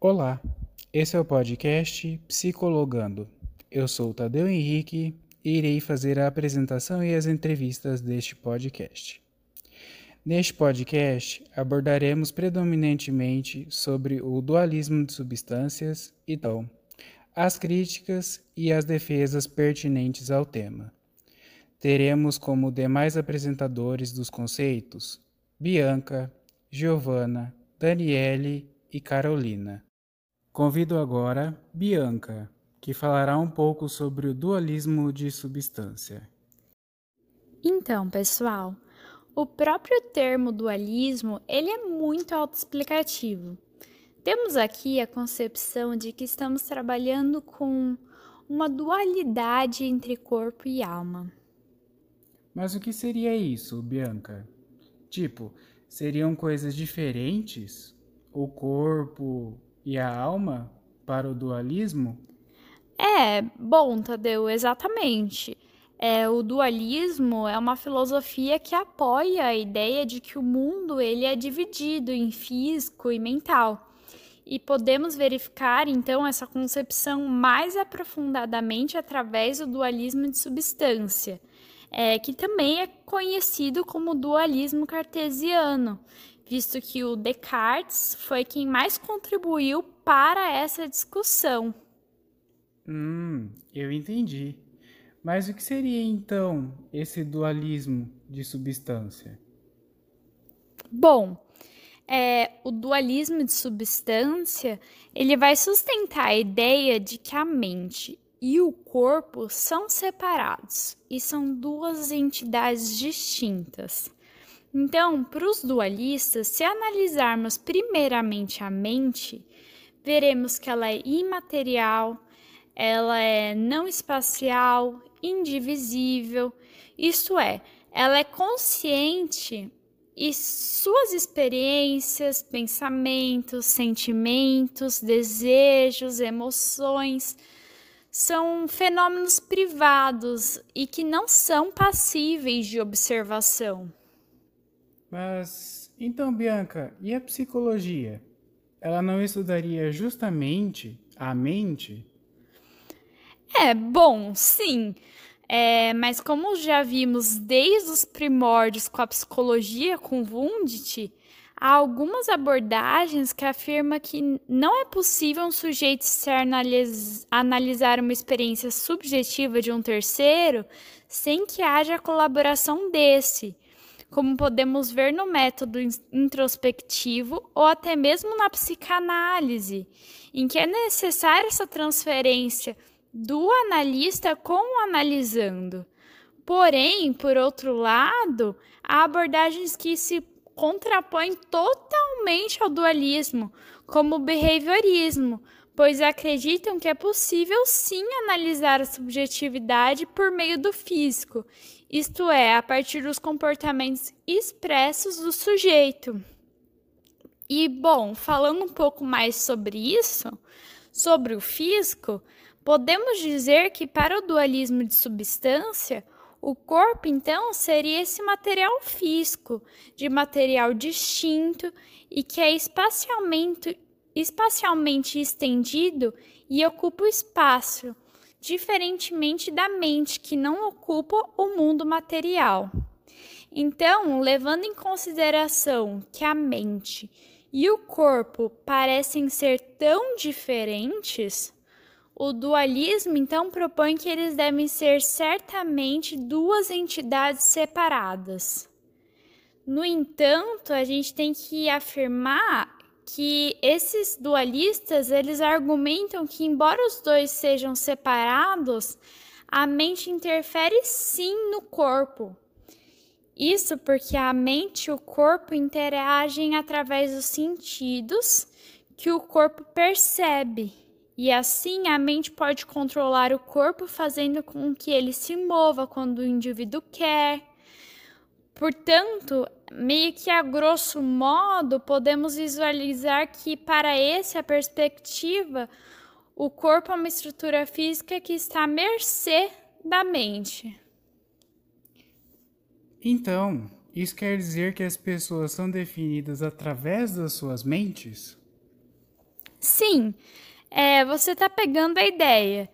Olá, esse é o podcast Psicologando. Eu sou Tadeu Henrique e irei fazer a apresentação e as entrevistas deste podcast. Neste podcast abordaremos predominantemente sobre o dualismo de substâncias e então as críticas e as defesas pertinentes ao tema. Teremos como demais apresentadores dos conceitos Bianca, Giovana, Daniele e Carolina. Convido agora Bianca, que falará um pouco sobre o dualismo de substância. Então, pessoal, o próprio termo dualismo, ele é muito autoexplicativo. Temos aqui a concepção de que estamos trabalhando com uma dualidade entre corpo e alma. Mas o que seria isso, Bianca? Tipo, seriam coisas diferentes? O corpo e a alma para o dualismo? É, bom, Tadeu, exatamente. É, o dualismo é uma filosofia que apoia a ideia de que o mundo ele é dividido em físico e mental. E podemos verificar então essa concepção mais aprofundadamente através do dualismo de substância, é, que também é conhecido como dualismo cartesiano, visto que o Descartes foi quem mais contribuiu para essa discussão. Hum, eu entendi. Mas o que seria então esse dualismo de substância? Bom, é, o dualismo de substância ele vai sustentar a ideia de que a mente e o corpo são separados e são duas entidades distintas. Então, para os dualistas, se analisarmos primeiramente a mente, veremos que ela é imaterial, ela é não espacial, indivisível, isto é, ela é consciente e suas experiências, pensamentos, sentimentos, desejos, emoções são fenômenos privados e que não são passíveis de observação. Mas então, Bianca, e a psicologia? Ela não estudaria justamente a mente? É, bom, sim. É, mas como já vimos desde os primórdios com a psicologia com Wundt, há algumas abordagens que afirmam que não é possível um sujeito externalis, analisar uma experiência subjetiva de um terceiro sem que haja a colaboração desse, como podemos ver no método introspectivo ou até mesmo na psicanálise, em que é necessária essa transferência do analista com o analisando. Porém, por outro lado, há abordagens que se contrapõem totalmente ao dualismo, como o behaviorismo, pois acreditam que é possível sim analisar a subjetividade por meio do físico, isto é, a partir dos comportamentos expressos do sujeito. E, bom, falando um pouco mais sobre isso, sobre o físico, Podemos dizer que para o dualismo de substância, o corpo então seria esse material físico, de material distinto e que é espacialmente, espacialmente estendido e ocupa o espaço, diferentemente da mente, que não ocupa o mundo material. Então, levando em consideração que a mente e o corpo parecem ser tão diferentes, o dualismo, então, propõe que eles devem ser certamente duas entidades separadas. No entanto, a gente tem que afirmar que esses dualistas, eles argumentam que embora os dois sejam separados, a mente interfere sim no corpo. Isso porque a mente e o corpo interagem através dos sentidos que o corpo percebe e assim a mente pode controlar o corpo, fazendo com que ele se mova quando o indivíduo quer. Portanto, meio que a grosso modo, podemos visualizar que, para esse, a perspectiva, o corpo é uma estrutura física que está à mercê da mente. Então, isso quer dizer que as pessoas são definidas através das suas mentes? Sim, é, você está pegando a ideia.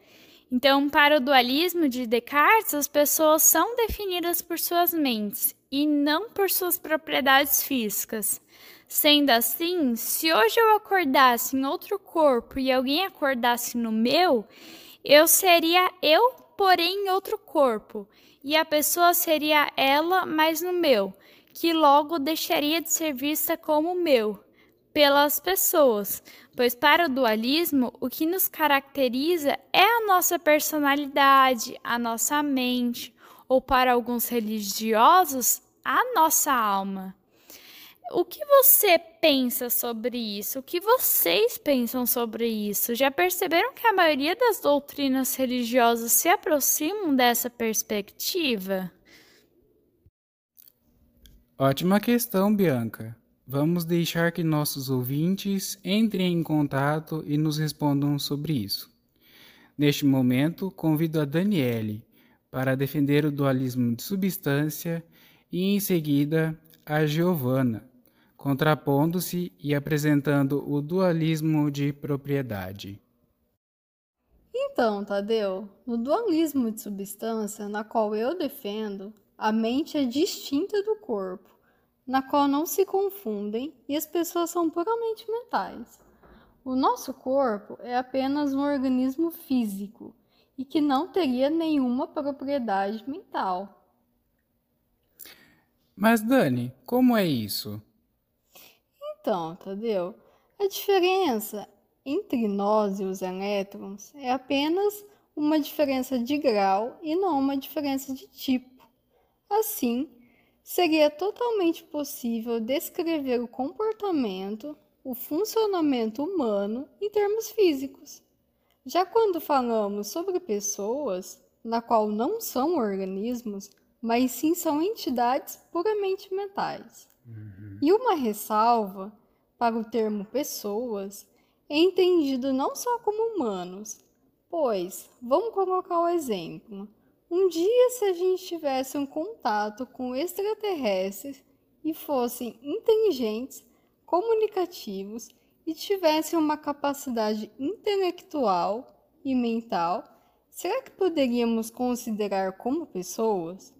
Então, para o dualismo de Descartes, as pessoas são definidas por suas mentes e não por suas propriedades físicas. Sendo assim, se hoje eu acordasse em outro corpo e alguém acordasse no meu, eu seria eu, porém em outro corpo, e a pessoa seria ela, mas no meu, que logo deixaria de ser vista como meu pelas pessoas, pois para o dualismo o que nos caracteriza é a nossa personalidade, a nossa mente, ou para alguns religiosos, a nossa alma. O que você pensa sobre isso? O que vocês pensam sobre isso? Já perceberam que a maioria das doutrinas religiosas se aproximam dessa perspectiva? Ótima questão, Bianca. Vamos deixar que nossos ouvintes entrem em contato e nos respondam sobre isso. Neste momento, convido a Daniele para defender o dualismo de substância e, em seguida, a Giovana, contrapondo-se e apresentando o dualismo de propriedade. Então, Tadeu, no dualismo de substância, na qual eu defendo, a mente é distinta do corpo na qual não se confundem e as pessoas são puramente mentais. O nosso corpo é apenas um organismo físico e que não teria nenhuma propriedade mental. Mas, Dani, como é isso? Então, Tadeu, a diferença entre nós e os elétrons é apenas uma diferença de grau e não uma diferença de tipo. Assim, seria totalmente possível descrever o comportamento, o funcionamento humano em termos físicos. Já quando falamos sobre pessoas, na qual não são organismos, mas sim são entidades puramente mentais. Uhum. E uma ressalva para o termo pessoas é entendido não só como humanos, pois, vamos colocar o exemplo, um dia, se a gente tivesse um contato com extraterrestres e fossem inteligentes, comunicativos e tivessem uma capacidade intelectual e mental, será que poderíamos considerar como pessoas?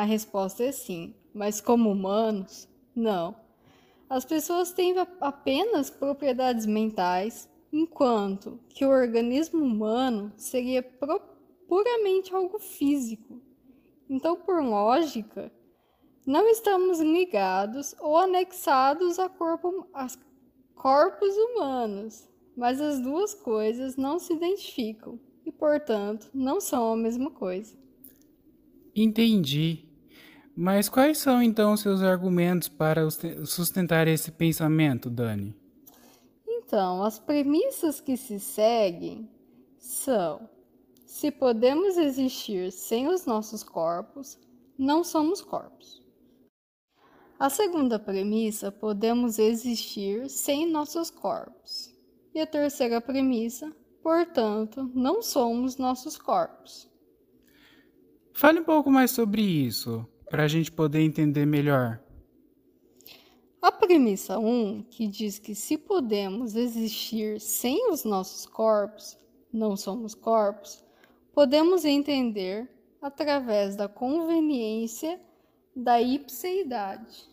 A resposta é sim, mas como humanos, não. As pessoas têm apenas propriedades mentais, enquanto que o organismo humano seria puramente algo físico. Então, por lógica, não estamos ligados ou anexados a, corpo, a corpos humanos, mas as duas coisas não se identificam e, portanto, não são a mesma coisa. Entendi. Mas quais são então seus argumentos para sustentar esse pensamento, Dani? Então, as premissas que se seguem são se podemos existir sem os nossos corpos, não somos corpos. A segunda premissa, podemos existir sem nossos corpos. E a terceira premissa, portanto, não somos nossos corpos. Fale um pouco mais sobre isso, para a gente poder entender melhor. A premissa 1, um, que diz que se podemos existir sem os nossos corpos, não somos corpos, podemos entender através da conveniência da ipseidade,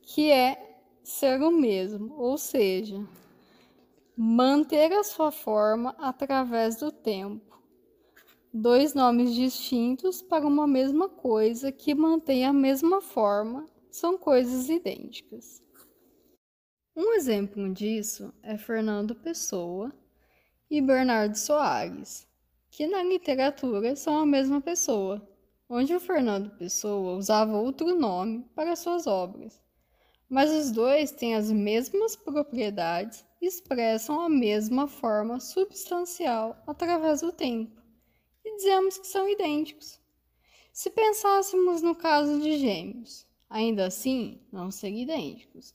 que é ser o mesmo, ou seja, manter a sua forma através do tempo. Dois nomes distintos para uma mesma coisa que mantém a mesma forma são coisas idênticas. Um exemplo disso é Fernando Pessoa e Bernardo Soares, que na literatura são a mesma pessoa, onde o Fernando Pessoa usava outro nome para suas obras. Mas os dois têm as mesmas propriedades e expressam a mesma forma substancial através do tempo, dizemos que são idênticos. Se pensássemos no caso de gêmeos, ainda assim não seriam idênticos,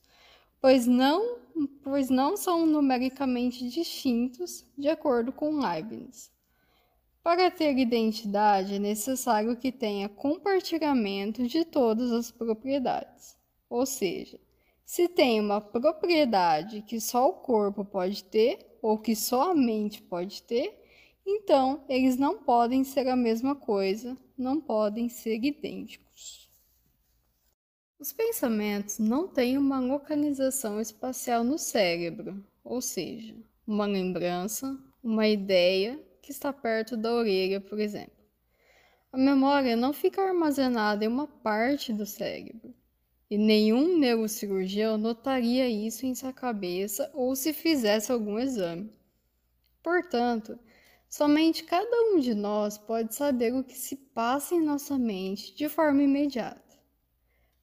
pois não, pois não são numericamente distintos de acordo com Leibniz. Para ter identidade, é necessário que tenha compartilhamento de todas as propriedades. Ou seja, Se tem uma propriedade que só o corpo pode ter ou que só a mente pode ter, então eles não podem ser a mesma coisa, não podem ser idênticos. Os pensamentos não têm uma localização espacial no cérebro, ou seja, uma lembrança, uma ideia que está perto da orelha, por exemplo. A memória não fica armazenada em uma parte do cérebro, e nenhum neurocirurgião notaria isso em sua cabeça ou se fizesse algum exame. Portanto, somente cada um de nós pode saber o que se passa em nossa mente de forma imediata.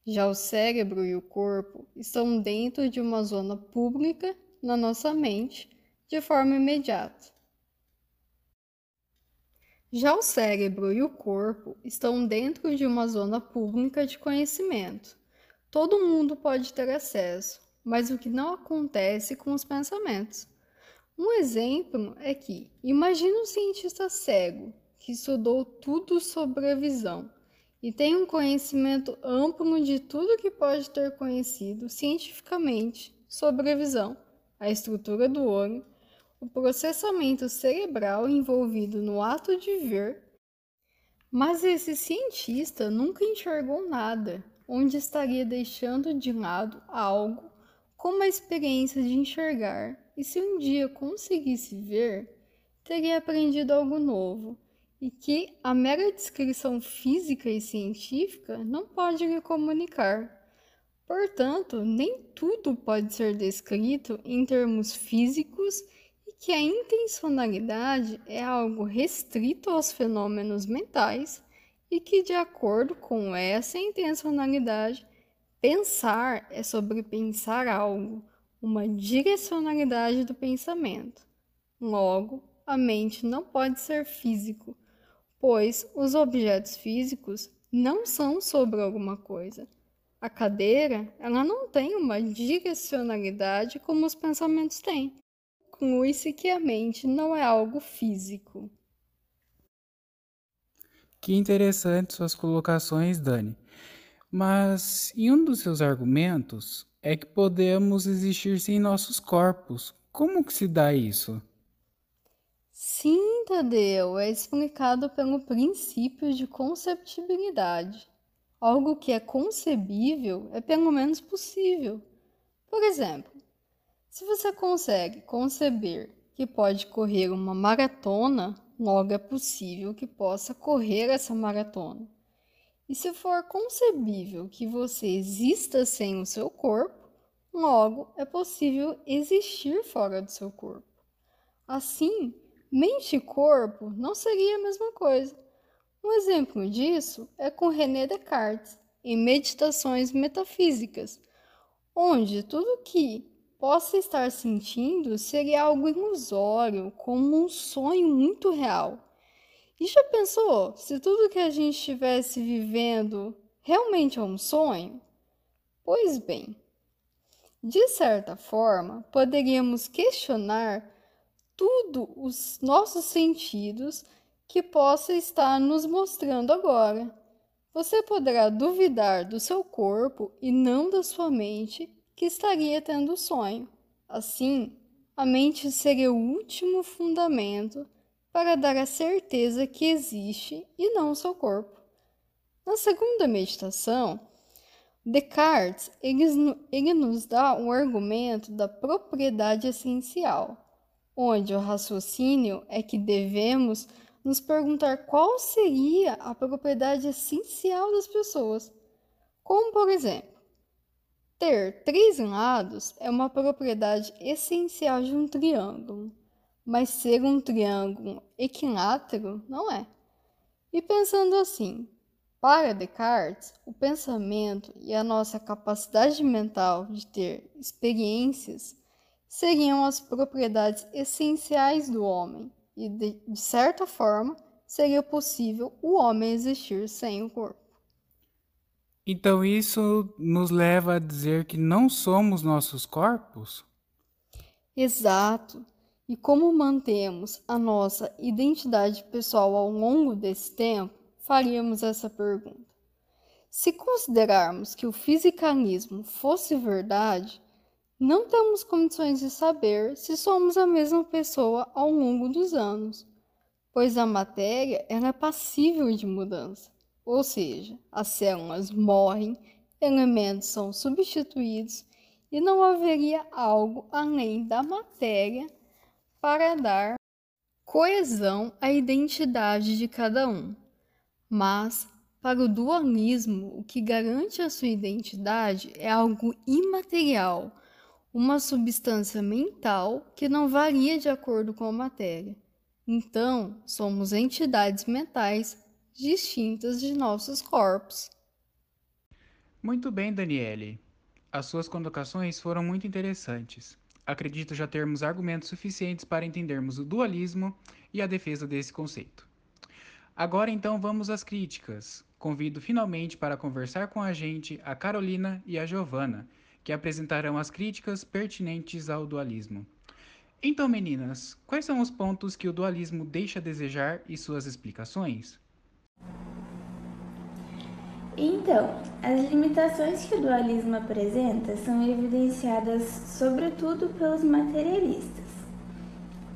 Já o cérebro e o corpo estão dentro de uma zona pública na nossa mente de forma imediata. Já o cérebro e o corpo estão dentro de uma zona pública de conhecimento. Todo mundo pode ter acesso, mas o que não acontece com os pensamentos. Um exemplo é que, imagine um cientista cego que estudou tudo sobre a visão e tem um conhecimento amplo de tudo que pode ter conhecido cientificamente sobre a visão, a estrutura do olho, o processamento cerebral envolvido no ato de ver. Mas esse cientista nunca enxergou nada, onde estaria deixando de lado algo como a experiência de enxergar, e se um dia conseguisse ver, teria aprendido algo novo e que a mera descrição física e científica não pode lhe comunicar. Portanto, nem tudo pode ser descrito em termos físicos e que a intencionalidade é algo restrito aos fenômenos mentais e que, de acordo com essa intencionalidade, pensar é sobre pensar algo, uma direcionalidade do pensamento. Logo, a mente não pode ser físico, pois os objetos físicos não são sobre alguma coisa. A cadeira, ela não tem uma direcionalidade como os pensamentos têm. Conclui-se que a mente não é algo físico. Que interessante suas colocações, Dani. Mas em um dos seus argumentos é que podemos existir sem nossos corpos. Como que se dá isso? Sim, Tadeu, é explicado pelo princípio de conceptibilidade. Algo que é concebível é pelo menos possível. Por exemplo, se você consegue conceber que pode correr uma maratona, logo é possível que possa correr essa maratona. E se for concebível que você exista sem o seu corpo, logo é possível existir fora do seu corpo. Assim, Mente e corpo não seria a mesma coisa. Um exemplo disso é com René Descartes, em Meditações Metafísicas, onde tudo que possa estar sentindo seria algo ilusório, como um sonho muito real. E já pensou se tudo que a gente estivesse vivendo realmente é um sonho? Pois bem, de certa forma, poderíamos questionar tudo os nossos sentidos que possa estar nos mostrando agora. Você poderá duvidar do seu corpo e não da sua mente que estaria tendo sonho. Assim, a mente seria o último fundamento para dar a certeza que existe e não o seu corpo. Na segunda meditação, Descartes ele, ele nos dá um argumento da propriedade essencial onde o raciocínio é que devemos nos perguntar qual seria a propriedade essencial das pessoas. Como, por exemplo, ter três lados é uma propriedade essencial de um triângulo, mas ser um triângulo equilátero não é. E pensando assim, para Descartes, o pensamento e a nossa capacidade mental de ter experiências seriam as propriedades essenciais do homem, e de, de certa forma seria possível o homem existir sem o corpo. Então isso nos leva a dizer que não somos nossos corpos? Exato. E como mantemos a nossa identidade pessoal ao longo desse tempo, faríamos essa pergunta. Se considerarmos que o fisicalismo fosse verdade, não temos condições de saber se somos a mesma pessoa ao longo dos anos, pois a matéria é passível de mudança, ou seja, as células morrem, elementos são substituídos e não haveria algo além da matéria para dar coesão à identidade de cada um. Mas para o dualismo, o que garante a sua identidade é algo imaterial, uma substância mental que não varia de acordo com a matéria. Então, somos entidades mentais distintas de nossos corpos. Muito bem, Daniele. As suas colocações foram muito interessantes. Acredito já termos argumentos suficientes para entendermos o dualismo e a defesa desse conceito. Agora então vamos às críticas. Convido finalmente para conversar com a gente a Carolina e a Giovana, que apresentarão as críticas pertinentes ao dualismo. Então, meninas, quais são os pontos que o dualismo deixa a desejar e suas explicações? Então, as limitações que o dualismo apresenta são evidenciadas sobretudo pelos materialistas.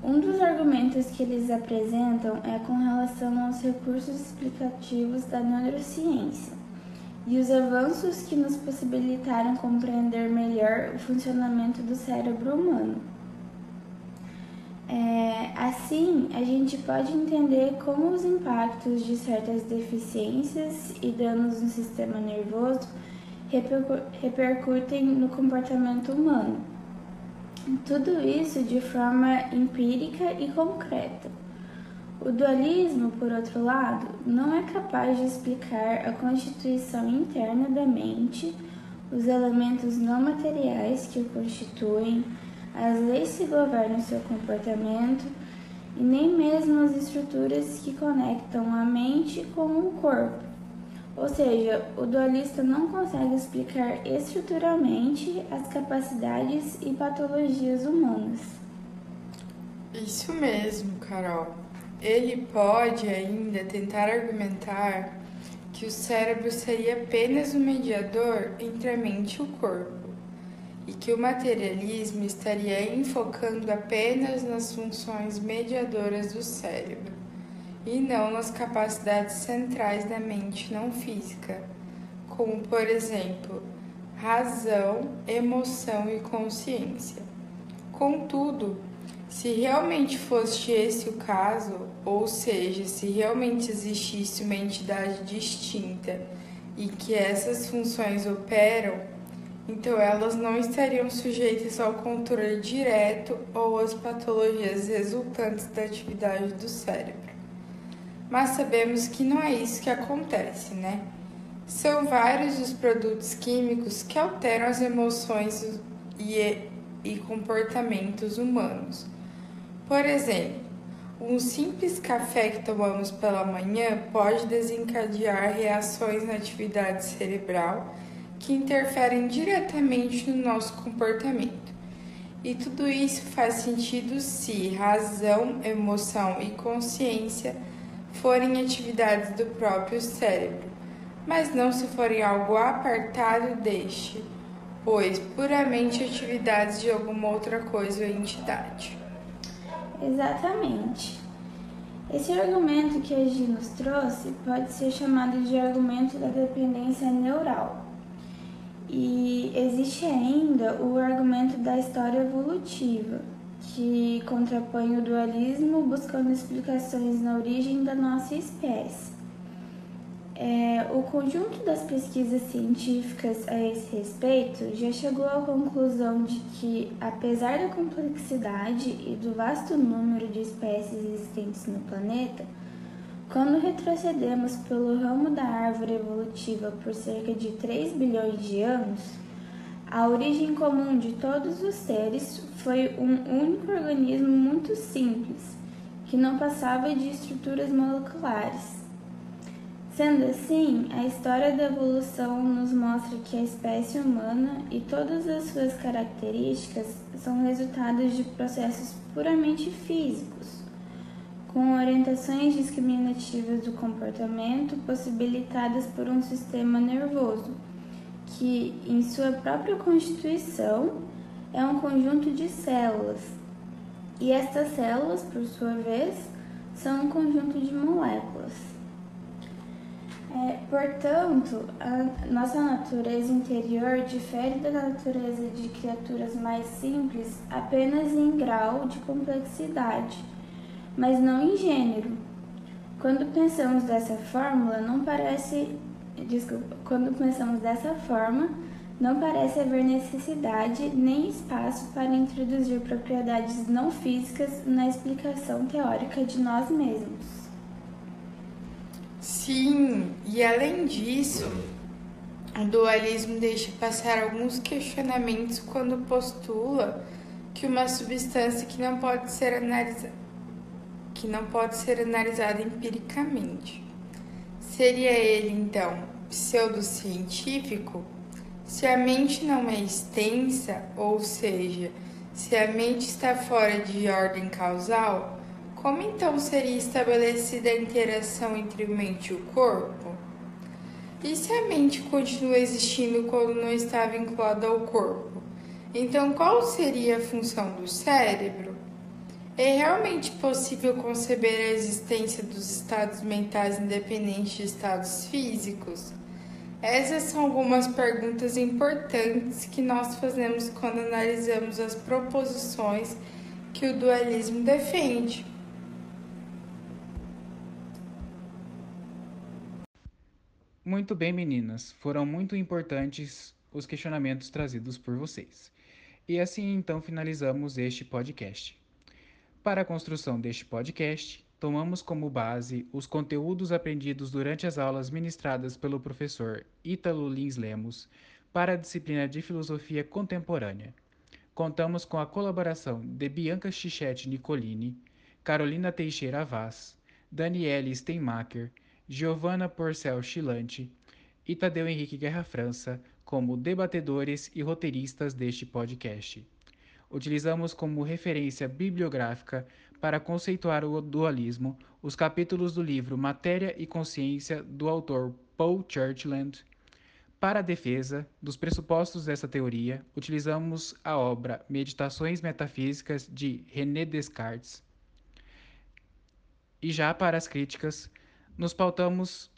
Um dos argumentos que eles apresentam é com relação aos recursos explicativos da neurociência e os avanços que nos possibilitaram compreender melhor o funcionamento do cérebro humano. É, assim, a gente pode entender como os impactos de certas deficiências e danos no sistema nervoso repercutem no comportamento humano tudo isso de forma empírica e concreta. O dualismo, por outro lado, não é capaz de explicar a constituição interna da mente, os elementos não materiais que o constituem, as leis que governam seu comportamento e nem mesmo as estruturas que conectam a mente com o corpo. Ou seja, o dualista não consegue explicar estruturalmente as capacidades e patologias humanas. Isso mesmo, Carol. Ele pode ainda tentar argumentar que o cérebro seria apenas um mediador entre a mente e o corpo, e que o materialismo estaria enfocando apenas nas funções mediadoras do cérebro e não nas capacidades centrais da mente não física, como, por exemplo, razão, emoção e consciência. Contudo, se realmente fosse esse o caso, ou seja, se realmente existisse uma entidade distinta e que essas funções operam, então elas não estariam sujeitas ao controle direto ou às patologias resultantes da atividade do cérebro mas sabemos que não é isso que acontece, né? São vários os produtos químicos que alteram as emoções e, e comportamentos humanos. Por exemplo, um simples café que tomamos pela manhã pode desencadear reações na atividade cerebral que interferem diretamente no nosso comportamento. E tudo isso faz sentido se razão, emoção e consciência forem atividades do próprio cérebro, mas não se forem algo apartado deste, pois puramente atividades de alguma outra coisa ou entidade. Exatamente. Esse argumento que a Gi nos trouxe pode ser chamado de argumento da dependência neural. E existe ainda o argumento da história evolutiva, que contrapõe o dualismo buscando explicações na origem da nossa espécie. É, o conjunto das pesquisas científicas a esse respeito já chegou à conclusão de que, apesar da complexidade e do vasto número de espécies existentes no planeta, quando retrocedemos pelo ramo da árvore evolutiva por cerca de 3 bilhões de anos, a origem comum de todos os seres foi um único organismo muito simples, que não passava de estruturas moleculares. Sendo assim, a história da evolução nos mostra que a espécie humana e todas as suas características são resultados de processos puramente físicos, com orientações discriminativas do comportamento possibilitadas por um sistema nervoso, que, em sua própria constituição, é um conjunto de células. E estas células, por sua vez, são um conjunto de moléculas. É, portanto, a nossa natureza interior difere da natureza de criaturas mais simples apenas em grau de complexidade mas não em gênero. Quando pensamos dessa fórmula, não parece. Desculpa, quando pensamos dessa forma, não parece haver necessidade nem espaço para introduzir propriedades não físicas na explicação teórica de nós mesmos. Sim, e além disso, o dualismo deixa passar alguns questionamentos quando postula que uma substância que não pode ser analisada que não pode ser analisado empiricamente. Seria ele, então, pseudocientífico? Se a mente não é extensa, ou seja, se a mente está fora de ordem causal, como então seria estabelecida a interação entre mente e o corpo? E se a mente continua existindo quando não está vinculada ao corpo? Então, qual seria a função do cérebro? É realmente possível conceber a existência dos estados mentais independentes de estados físicos? Essas são algumas perguntas importantes que nós fazemos quando analisamos as proposições que o dualismo defende. Muito bem, meninas. Foram muito importantes os questionamentos trazidos por vocês. E assim então finalizamos este podcast. Para a construção deste podcast, tomamos como base os conteúdos aprendidos durante as aulas ministradas pelo professor Ítalo Lins Lemos para a disciplina de Filosofia Contemporânea. Contamos com a colaboração de Bianca Chichete Nicolini, Carolina Teixeira Vaz, Daniele Steinmacher, Giovanna Porcel Chilante e Tadeu Henrique Guerra França como debatedores e roteiristas deste podcast utilizamos como referência bibliográfica para conceituar o dualismo os capítulos do livro Matéria e Consciência do autor Paul Churchland. Para a defesa dos pressupostos dessa teoria, utilizamos a obra Meditações Metafísicas de René Descartes. E já para as críticas, nos pautamos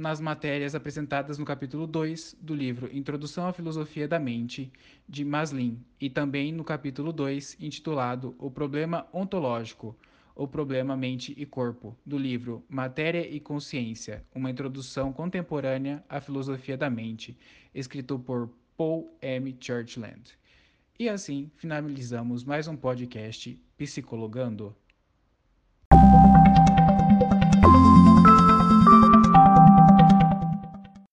nas matérias apresentadas no capítulo 2 do livro Introdução à Filosofia da Mente, de Maslin, e também no capítulo 2, intitulado O Problema Ontológico, O Problema Mente e Corpo, do livro Matéria e Consciência, uma introdução contemporânea à filosofia da mente, escrito por Paul M. Churchland. E assim finalizamos mais um podcast Psicologando.